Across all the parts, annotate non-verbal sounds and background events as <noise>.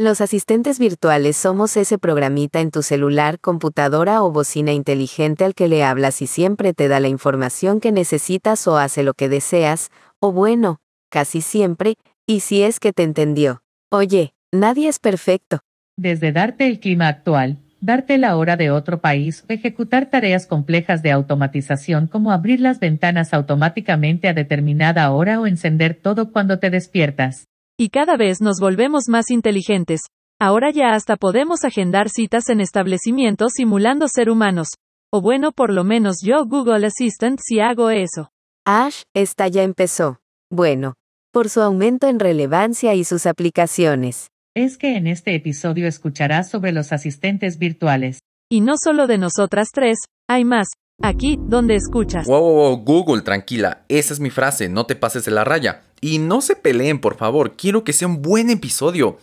Los asistentes virtuales somos ese programita en tu celular, computadora o bocina inteligente al que le hablas y siempre te da la información que necesitas o hace lo que deseas, o bueno, casi siempre, y si es que te entendió. Oye, nadie es perfecto. Desde darte el clima actual, darte la hora de otro país o ejecutar tareas complejas de automatización como abrir las ventanas automáticamente a determinada hora o encender todo cuando te despiertas. Y cada vez nos volvemos más inteligentes. Ahora ya hasta podemos agendar citas en establecimientos simulando ser humanos. O bueno, por lo menos yo Google Assistant si hago eso. Ash, esta ya empezó. Bueno, por su aumento en relevancia y sus aplicaciones. Es que en este episodio escucharás sobre los asistentes virtuales. Y no solo de nosotras tres, hay más. Aquí, donde escuchas. Wow, wow, wow, Google, tranquila. Esa es mi frase, no te pases de la raya. Y no se peleen, por favor. Quiero que sea un buen episodio.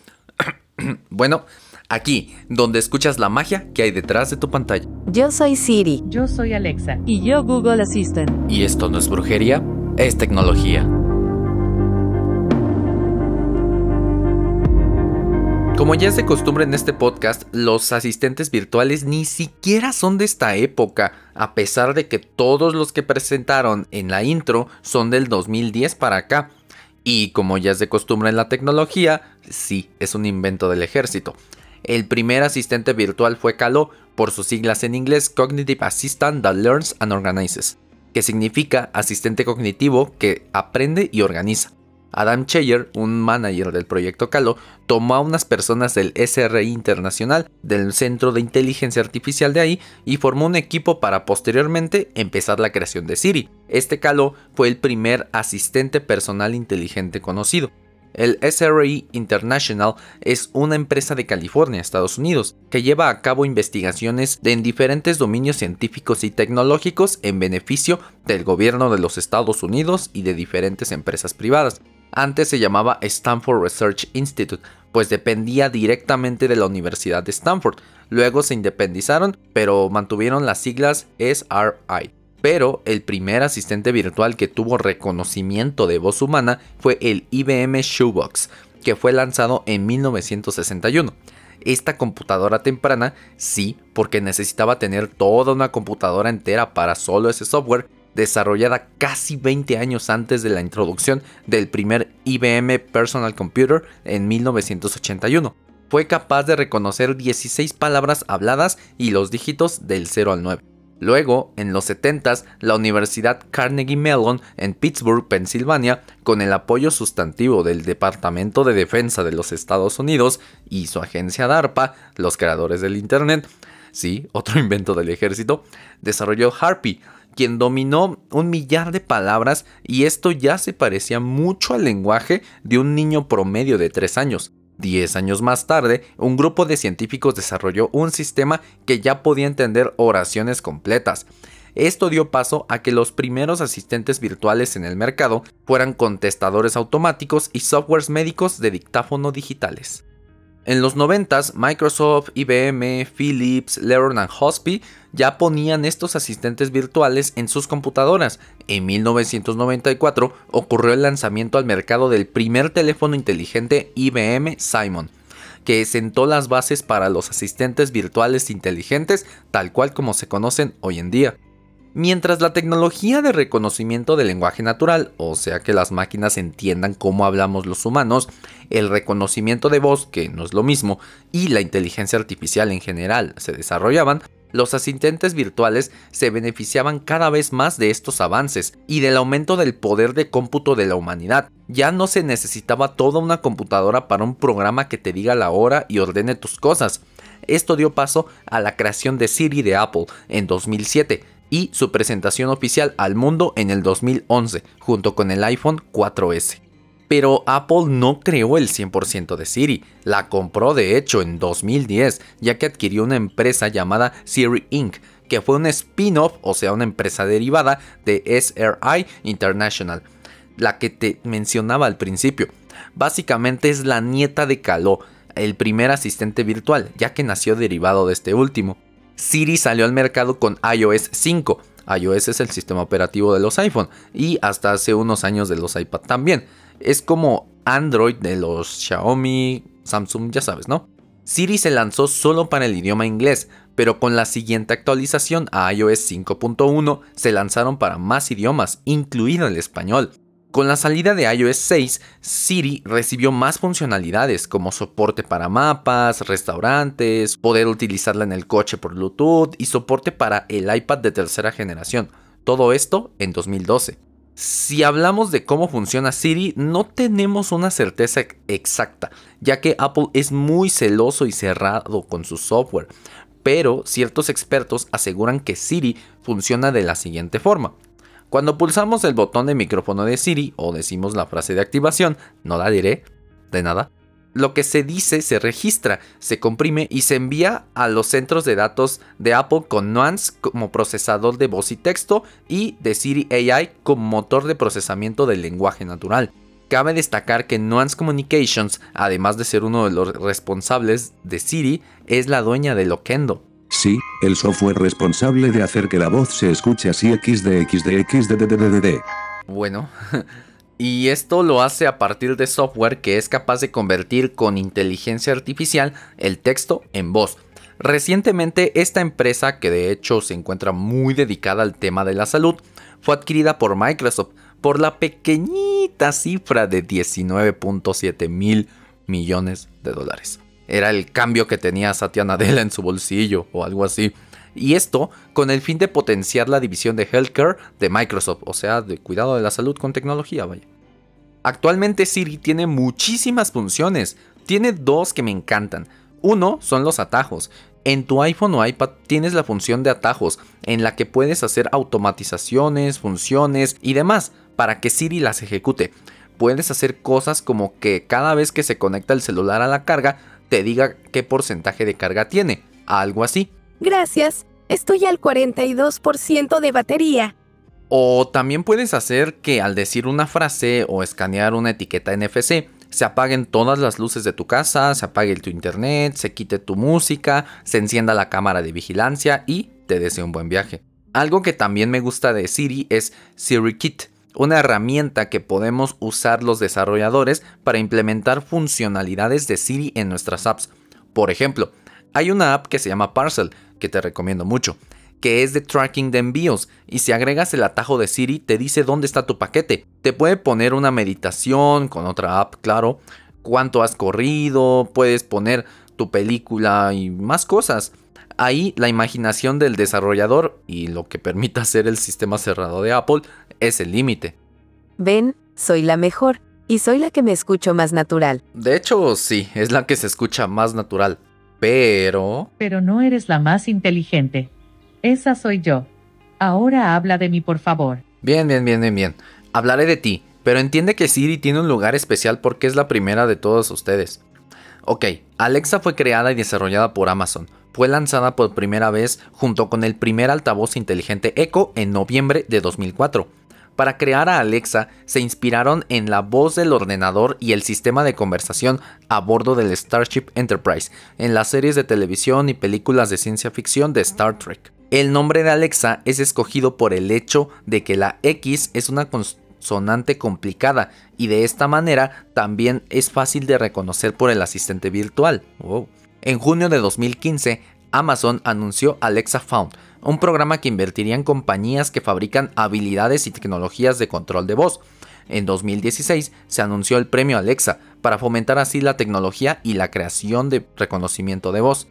<clears throat> bueno, aquí, donde escuchas la magia que hay detrás de tu pantalla. Yo soy Siri. Yo soy Alexa. Y yo Google Assistant. Y esto no es brujería, es tecnología. Como ya es de costumbre en este podcast, los asistentes virtuales ni siquiera son de esta época, a pesar de que todos los que presentaron en la intro son del 2010 para acá. Y como ya es de costumbre en la tecnología, sí, es un invento del ejército. El primer asistente virtual fue Calo, por sus siglas en inglés Cognitive Assistant That Learns and Organizes, que significa asistente cognitivo que aprende y organiza. Adam Cheyer, un manager del proyecto Calo, tomó a unas personas del SRI Internacional, del Centro de Inteligencia Artificial de ahí, y formó un equipo para posteriormente empezar la creación de Siri. Este Calo fue el primer asistente personal inteligente conocido. El SRI International es una empresa de California, Estados Unidos, que lleva a cabo investigaciones en diferentes dominios científicos y tecnológicos en beneficio del gobierno de los Estados Unidos y de diferentes empresas privadas. Antes se llamaba Stanford Research Institute, pues dependía directamente de la Universidad de Stanford. Luego se independizaron, pero mantuvieron las siglas SRI. Pero el primer asistente virtual que tuvo reconocimiento de voz humana fue el IBM Shoebox, que fue lanzado en 1961 esta computadora temprana, sí, porque necesitaba tener toda una computadora entera para solo ese software, desarrollada casi 20 años antes de la introducción del primer IBM Personal Computer en 1981. Fue capaz de reconocer 16 palabras habladas y los dígitos del 0 al 9. Luego, en los 70s, la Universidad Carnegie Mellon en Pittsburgh, Pensilvania, con el apoyo sustantivo del Departamento de Defensa de los Estados Unidos y su agencia DARPA, los creadores del Internet, sí, otro <laughs> invento del ejército, desarrolló Harpy, quien dominó un millar de palabras y esto ya se parecía mucho al lenguaje de un niño promedio de 3 años. Diez años más tarde, un grupo de científicos desarrolló un sistema que ya podía entender oraciones completas. Esto dio paso a que los primeros asistentes virtuales en el mercado fueran contestadores automáticos y softwares médicos de dictáfono digitales. En los 90 Microsoft, IBM, Philips, Leron and Hospi ya ponían estos asistentes virtuales en sus computadoras. En 1994 ocurrió el lanzamiento al mercado del primer teléfono inteligente IBM Simon, que sentó las bases para los asistentes virtuales inteligentes tal cual como se conocen hoy en día. Mientras la tecnología de reconocimiento del lenguaje natural, o sea que las máquinas entiendan cómo hablamos los humanos, el reconocimiento de voz, que no es lo mismo, y la inteligencia artificial en general se desarrollaban, los asistentes virtuales se beneficiaban cada vez más de estos avances y del aumento del poder de cómputo de la humanidad. Ya no se necesitaba toda una computadora para un programa que te diga la hora y ordene tus cosas. Esto dio paso a la creación de Siri de Apple en 2007, y su presentación oficial al mundo en el 2011, junto con el iPhone 4S. Pero Apple no creó el 100% de Siri, la compró de hecho en 2010, ya que adquirió una empresa llamada Siri Inc., que fue un spin-off, o sea, una empresa derivada de SRI International, la que te mencionaba al principio. Básicamente es la nieta de Caló, el primer asistente virtual, ya que nació derivado de este último. Siri salió al mercado con iOS 5. iOS es el sistema operativo de los iPhone y hasta hace unos años de los iPad también. Es como Android de los Xiaomi, Samsung ya sabes, ¿no? Siri se lanzó solo para el idioma inglés, pero con la siguiente actualización a iOS 5.1 se lanzaron para más idiomas, incluido el español. Con la salida de iOS 6, Siri recibió más funcionalidades como soporte para mapas, restaurantes, poder utilizarla en el coche por Bluetooth y soporte para el iPad de tercera generación. Todo esto en 2012. Si hablamos de cómo funciona Siri, no tenemos una certeza exacta, ya que Apple es muy celoso y cerrado con su software, pero ciertos expertos aseguran que Siri funciona de la siguiente forma. Cuando pulsamos el botón de micrófono de Siri o decimos la frase de activación, no la diré, de nada, lo que se dice se registra, se comprime y se envía a los centros de datos de Apple con Nuance como procesador de voz y texto y de Siri AI como motor de procesamiento del lenguaje natural. Cabe destacar que Nuance Communications, además de ser uno de los responsables de Siri, es la dueña de Loquendo. Sí, el software responsable de hacer que la voz se escuche así XDXDXDDDD. Bueno, <laughs> y esto lo hace a partir de software que es capaz de convertir con inteligencia artificial el texto en voz. Recientemente esta empresa, que de hecho se encuentra muy dedicada al tema de la salud, fue adquirida por Microsoft por la pequeñita cifra de 19.7 mil millones de dólares. Era el cambio que tenía Satya Nadella en su bolsillo o algo así. Y esto con el fin de potenciar la división de healthcare de Microsoft, o sea, de cuidado de la salud con tecnología, vaya. Actualmente Siri tiene muchísimas funciones. Tiene dos que me encantan. Uno son los atajos. En tu iPhone o iPad tienes la función de atajos, en la que puedes hacer automatizaciones, funciones y demás para que Siri las ejecute. Puedes hacer cosas como que cada vez que se conecta el celular a la carga, te diga qué porcentaje de carga tiene, algo así. Gracias, estoy al 42% de batería. O también puedes hacer que al decir una frase o escanear una etiqueta NFC, se apaguen todas las luces de tu casa, se apague tu internet, se quite tu música, se encienda la cámara de vigilancia y te desee un buen viaje. Algo que también me gusta de Siri es Siri Kit, una herramienta que podemos usar los desarrolladores para implementar funcionalidades de Siri en nuestras apps. Por ejemplo, hay una app que se llama Parcel, que te recomiendo mucho, que es de tracking de envíos y si agregas el atajo de Siri te dice dónde está tu paquete. Te puede poner una meditación con otra app, claro, cuánto has corrido, puedes poner tu película y más cosas. Ahí la imaginación del desarrollador y lo que permita <laughs> hacer el sistema cerrado de Apple es el límite. Ven, soy la mejor, y soy la que me escucho más natural. De hecho, sí, es la que se escucha más natural. Pero... Pero no eres la más inteligente. Esa soy yo. Ahora habla de mí, por favor. Bien, bien, bien, bien, bien. Hablaré de ti, pero entiende que Siri tiene un lugar especial porque es la primera de todos ustedes. Ok, Alexa fue creada y desarrollada por Amazon. Fue lanzada por primera vez junto con el primer altavoz inteligente Echo en noviembre de 2004. Para crear a Alexa se inspiraron en la voz del ordenador y el sistema de conversación a bordo del Starship Enterprise, en las series de televisión y películas de ciencia ficción de Star Trek. El nombre de Alexa es escogido por el hecho de que la X es una consonante complicada y de esta manera también es fácil de reconocer por el asistente virtual. En junio de 2015, Amazon anunció Alexa Found, un programa que invertiría en compañías que fabrican habilidades y tecnologías de control de voz. En 2016 se anunció el premio Alexa para fomentar así la tecnología y la creación de reconocimiento de voz.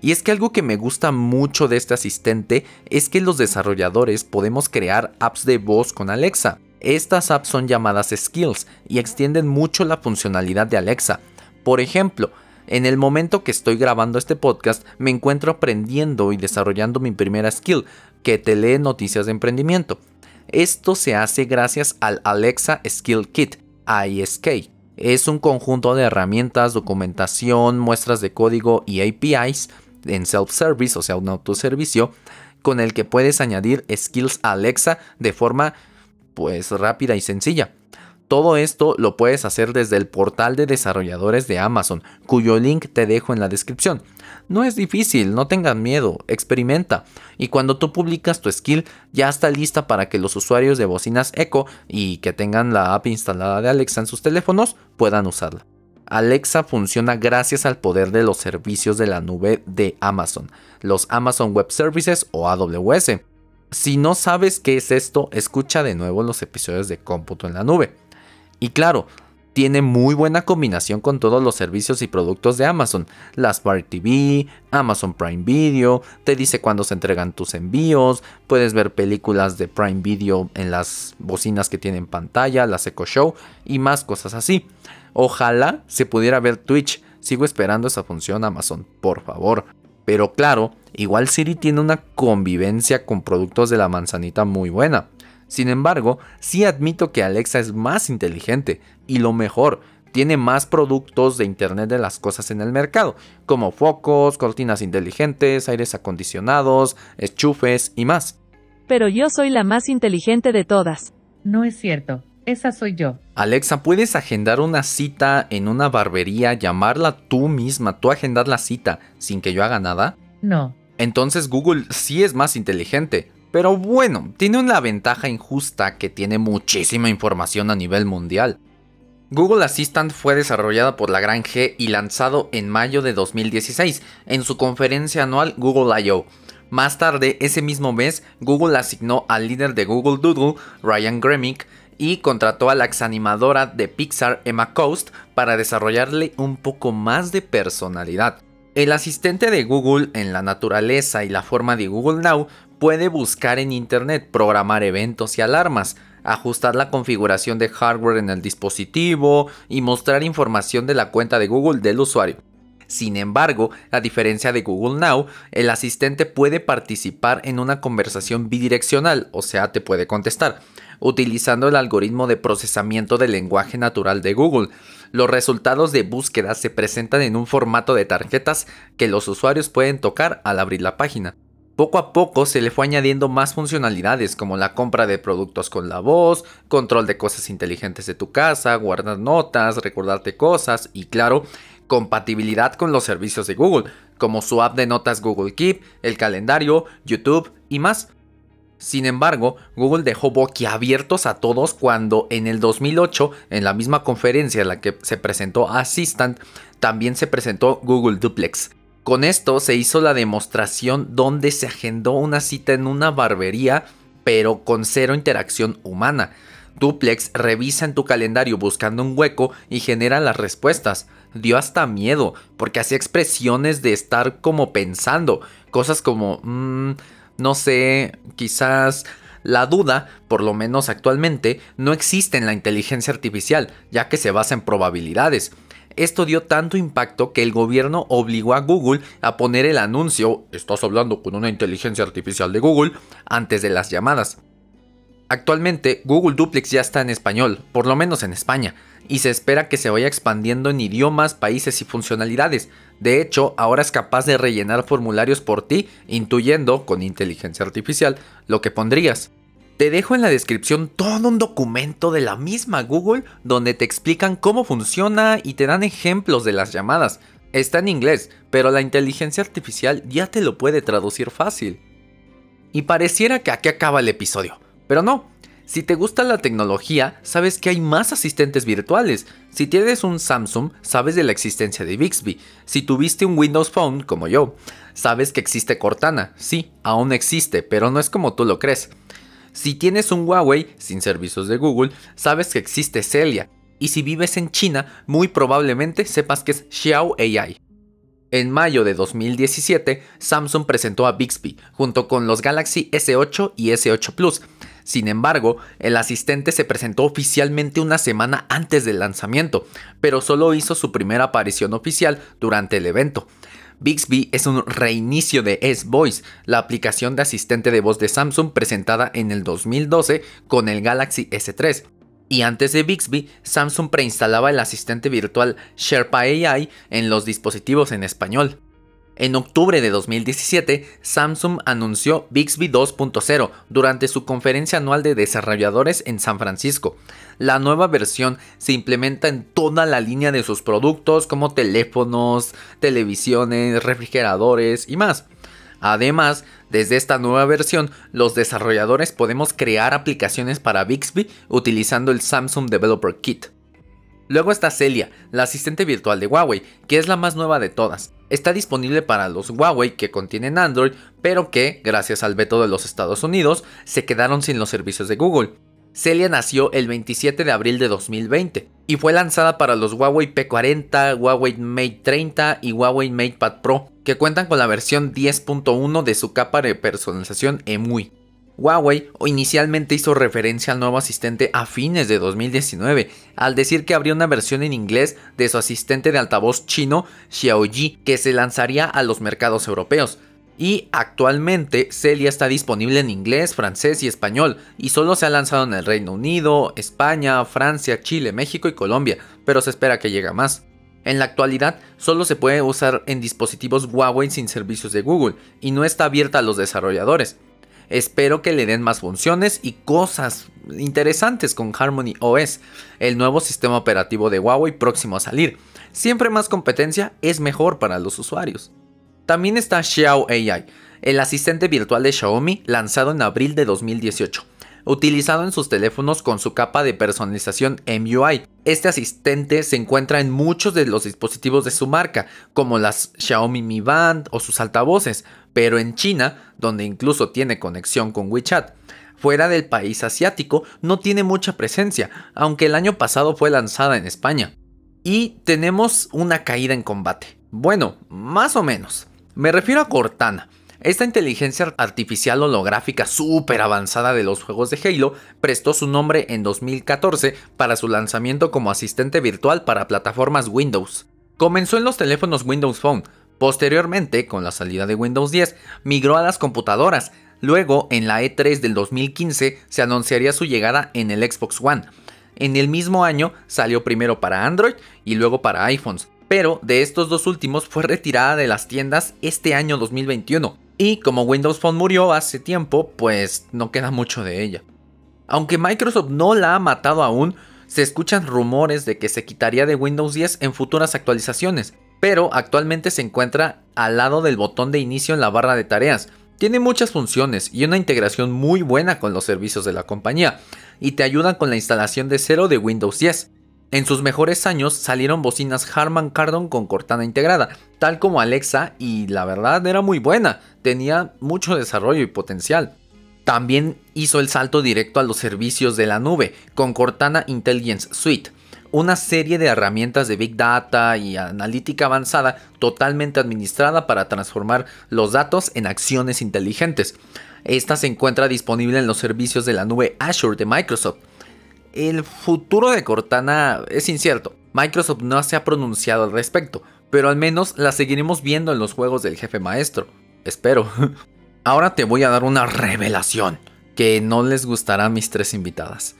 Y es que algo que me gusta mucho de este asistente es que los desarrolladores podemos crear apps de voz con Alexa. Estas apps son llamadas skills y extienden mucho la funcionalidad de Alexa. Por ejemplo, en el momento que estoy grabando este podcast, me encuentro aprendiendo y desarrollando mi primera skill, que te lee noticias de emprendimiento. Esto se hace gracias al Alexa Skill Kit, ISK. Es un conjunto de herramientas, documentación, muestras de código y APIs en self-service, o sea, un autoservicio, con el que puedes añadir skills a Alexa de forma pues rápida y sencilla. Todo esto lo puedes hacer desde el portal de desarrolladores de Amazon, cuyo link te dejo en la descripción. No es difícil, no tengan miedo, experimenta. Y cuando tú publicas tu skill, ya está lista para que los usuarios de bocinas Echo y que tengan la app instalada de Alexa en sus teléfonos puedan usarla. Alexa funciona gracias al poder de los servicios de la nube de Amazon, los Amazon Web Services o AWS. Si no sabes qué es esto, escucha de nuevo los episodios de cómputo en la nube. Y claro, tiene muy buena combinación con todos los servicios y productos de Amazon. La Smart TV, Amazon Prime Video, te dice cuándo se entregan tus envíos, puedes ver películas de Prime Video en las bocinas que tienen pantalla, las Echo Show y más cosas así. Ojalá se pudiera ver Twitch. Sigo esperando esa función Amazon, por favor. Pero claro, igual Siri tiene una convivencia con productos de la manzanita muy buena. Sin embargo, sí admito que Alexa es más inteligente y lo mejor, tiene más productos de Internet de las cosas en el mercado, como focos, cortinas inteligentes, aires acondicionados, enchufes y más. Pero yo soy la más inteligente de todas. No es cierto, esa soy yo. Alexa, ¿puedes agendar una cita en una barbería, llamarla tú misma, tú agendar la cita sin que yo haga nada? No. Entonces Google sí es más inteligente. Pero bueno, tiene una ventaja injusta que tiene muchísima información a nivel mundial. Google Assistant fue desarrollada por la gran G y lanzado en mayo de 2016 en su conferencia anual Google I.O. Más tarde, ese mismo mes, Google asignó al líder de Google Doodle, Ryan Gremick, y contrató a la exanimadora de Pixar, Emma Coast, para desarrollarle un poco más de personalidad. El asistente de Google en la naturaleza y la forma de Google Now puede buscar en Internet, programar eventos y alarmas, ajustar la configuración de hardware en el dispositivo y mostrar información de la cuenta de Google del usuario. Sin embargo, a diferencia de Google Now, el asistente puede participar en una conversación bidireccional, o sea, te puede contestar, utilizando el algoritmo de procesamiento del lenguaje natural de Google. Los resultados de búsqueda se presentan en un formato de tarjetas que los usuarios pueden tocar al abrir la página. Poco a poco se le fue añadiendo más funcionalidades como la compra de productos con la voz, control de cosas inteligentes de tu casa, guardar notas, recordarte cosas y claro, compatibilidad con los servicios de Google, como su app de notas Google Keep, el calendario, YouTube y más. Sin embargo, Google dejó boquiabiertos a todos cuando en el 2008, en la misma conferencia en la que se presentó Assistant, también se presentó Google Duplex. Con esto se hizo la demostración donde se agendó una cita en una barbería, pero con cero interacción humana. Duplex revisa en tu calendario buscando un hueco y genera las respuestas. Dio hasta miedo, porque hacía expresiones de estar como pensando, cosas como... Mmm, no sé, quizás la duda, por lo menos actualmente, no existe en la inteligencia artificial, ya que se basa en probabilidades. Esto dio tanto impacto que el gobierno obligó a Google a poner el anuncio, estás hablando con una inteligencia artificial de Google, antes de las llamadas. Actualmente Google Duplex ya está en español, por lo menos en España, y se espera que se vaya expandiendo en idiomas, países y funcionalidades. De hecho, ahora es capaz de rellenar formularios por ti, intuyendo, con inteligencia artificial, lo que pondrías. Te dejo en la descripción todo un documento de la misma Google donde te explican cómo funciona y te dan ejemplos de las llamadas. Está en inglés, pero la inteligencia artificial ya te lo puede traducir fácil. Y pareciera que aquí acaba el episodio. Pero no, si te gusta la tecnología, sabes que hay más asistentes virtuales. Si tienes un Samsung, sabes de la existencia de Bixby. Si tuviste un Windows Phone, como yo, sabes que existe Cortana. Sí, aún existe, pero no es como tú lo crees. Si tienes un Huawei sin servicios de Google, sabes que existe Celia. Y si vives en China, muy probablemente sepas que es Xiao AI. En mayo de 2017, Samsung presentó a Bixby junto con los Galaxy S8 y S8 Plus sin embargo, el asistente se presentó oficialmente una semana antes del lanzamiento, pero solo hizo su primera aparición oficial durante el evento. Bixby es un reinicio de S-Voice, la aplicación de asistente de voz de Samsung presentada en el 2012 con el Galaxy S3. Y antes de Bixby, Samsung preinstalaba el asistente virtual Sherpa AI en los dispositivos en español. En octubre de 2017, Samsung anunció Bixby 2.0 durante su conferencia anual de desarrolladores en San Francisco. La nueva versión se implementa en toda la línea de sus productos como teléfonos, televisiones, refrigeradores y más. Además, desde esta nueva versión, los desarrolladores podemos crear aplicaciones para Bixby utilizando el Samsung Developer Kit. Luego está Celia, la asistente virtual de Huawei, que es la más nueva de todas. Está disponible para los Huawei que contienen Android, pero que, gracias al veto de los Estados Unidos, se quedaron sin los servicios de Google. Celia nació el 27 de abril de 2020 y fue lanzada para los Huawei P40, Huawei Mate 30 y Huawei MatePad Pro, que cuentan con la versión 10.1 de su capa de personalización EMUI. Huawei inicialmente hizo referencia al nuevo asistente a fines de 2019, al decir que habría una versión en inglés de su asistente de altavoz chino Xiaoji que se lanzaría a los mercados europeos. Y actualmente Celia está disponible en inglés, francés y español, y solo se ha lanzado en el Reino Unido, España, Francia, Chile, México y Colombia, pero se espera que llegue más. En la actualidad solo se puede usar en dispositivos Huawei sin servicios de Google y no está abierta a los desarrolladores. Espero que le den más funciones y cosas interesantes con Harmony OS, el nuevo sistema operativo de Huawei próximo a salir. Siempre más competencia es mejor para los usuarios. También está Xiao AI, el asistente virtual de Xiaomi lanzado en abril de 2018 utilizado en sus teléfonos con su capa de personalización MUI. Este asistente se encuentra en muchos de los dispositivos de su marca, como las Xiaomi Mi Band o sus altavoces, pero en China, donde incluso tiene conexión con WeChat. Fuera del país asiático no tiene mucha presencia, aunque el año pasado fue lanzada en España. Y tenemos una caída en combate. Bueno, más o menos. Me refiero a Cortana, esta inteligencia artificial holográfica súper avanzada de los juegos de Halo prestó su nombre en 2014 para su lanzamiento como asistente virtual para plataformas Windows. Comenzó en los teléfonos Windows Phone, posteriormente, con la salida de Windows 10, migró a las computadoras, luego en la E3 del 2015 se anunciaría su llegada en el Xbox One. En el mismo año salió primero para Android y luego para iPhones, pero de estos dos últimos fue retirada de las tiendas este año 2021 y como Windows Phone murió hace tiempo, pues no queda mucho de ella. Aunque Microsoft no la ha matado aún, se escuchan rumores de que se quitaría de Windows 10 en futuras actualizaciones, pero actualmente se encuentra al lado del botón de inicio en la barra de tareas. Tiene muchas funciones y una integración muy buena con los servicios de la compañía, y te ayudan con la instalación de cero de Windows 10. En sus mejores años salieron bocinas Harman Kardon con Cortana integrada, tal como Alexa, y la verdad era muy buena, tenía mucho desarrollo y potencial. También hizo el salto directo a los servicios de la nube con Cortana Intelligence Suite, una serie de herramientas de Big Data y analítica avanzada totalmente administrada para transformar los datos en acciones inteligentes. Esta se encuentra disponible en los servicios de la nube Azure de Microsoft el futuro de Cortana es incierto. Microsoft no se ha pronunciado al respecto, pero al menos la seguiremos viendo en los juegos del jefe maestro. Espero. <laughs> Ahora te voy a dar una revelación que no les gustará a mis tres invitadas.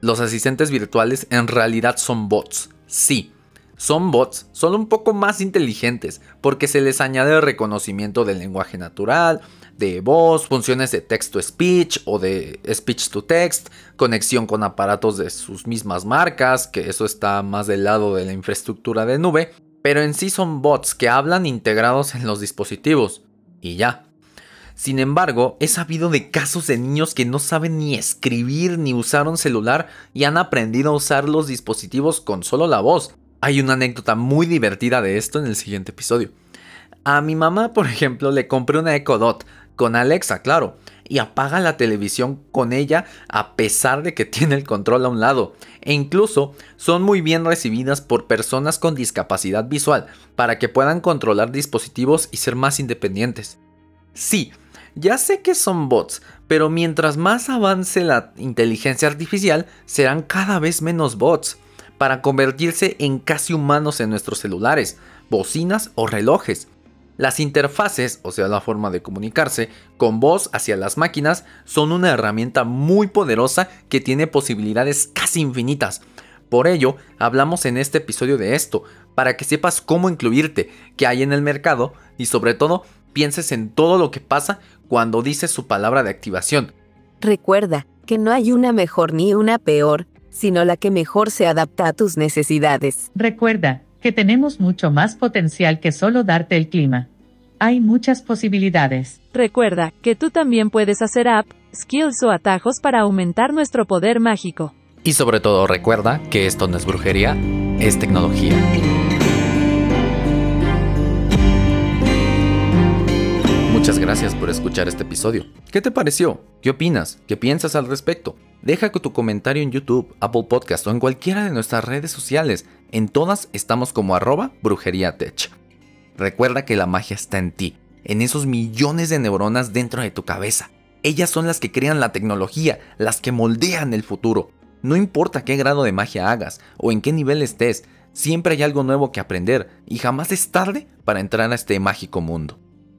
Los asistentes virtuales en realidad son bots. Sí, son bots, son un poco más inteligentes porque se les añade reconocimiento del lenguaje natural, de voz, funciones de text-to-speech o de speech-to-text, conexión con aparatos de sus mismas marcas, que eso está más del lado de la infraestructura de nube, pero en sí son bots que hablan integrados en los dispositivos. Y ya. Sin embargo, he sabido de casos de niños que no saben ni escribir ni usar un celular y han aprendido a usar los dispositivos con solo la voz. Hay una anécdota muy divertida de esto en el siguiente episodio. A mi mamá, por ejemplo, le compré una Echo Dot con Alexa, claro, y apaga la televisión con ella a pesar de que <laughs> tiene el control a un lado. E incluso son muy bien recibidas por personas con discapacidad visual para que puedan controlar dispositivos y ser más independientes. Sí, ya sé que son bots, pero mientras más avance la inteligencia artificial, serán cada vez menos bots, para convertirse en casi humanos en nuestros celulares, bocinas o relojes. Las interfaces, o sea, la forma de comunicarse con voz hacia las máquinas, son una herramienta muy poderosa que tiene posibilidades casi infinitas. Por ello, hablamos en este episodio de esto, para que sepas cómo incluirte, qué hay en el mercado y sobre todo pienses en todo lo que pasa cuando dices su palabra de activación. Recuerda que no hay una mejor ni una peor, sino la que mejor se adapta a tus necesidades. Recuerda, que tenemos mucho más potencial que solo darte el clima. Hay muchas posibilidades. Recuerda que tú también puedes hacer app, skills o atajos para aumentar nuestro poder mágico. Y sobre todo recuerda que esto no es brujería, es tecnología. Muchas gracias por escuchar este episodio. ¿Qué te pareció? ¿Qué opinas? ¿Qué piensas al respecto? Deja tu comentario en YouTube, Apple Podcast o en cualquiera de nuestras redes sociales. En todas estamos como arroba brujeriatech. Recuerda que la magia está en ti, en esos millones de neuronas dentro de tu cabeza. Ellas son las que crean la tecnología, las que moldean el futuro. No importa qué grado de magia hagas o en qué nivel estés, siempre hay algo nuevo que aprender y jamás es tarde para entrar a este mágico mundo.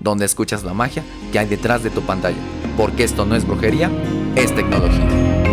donde escuchas la magia que hay detrás de tu pantalla. Porque esto no es brujería, es tecnología.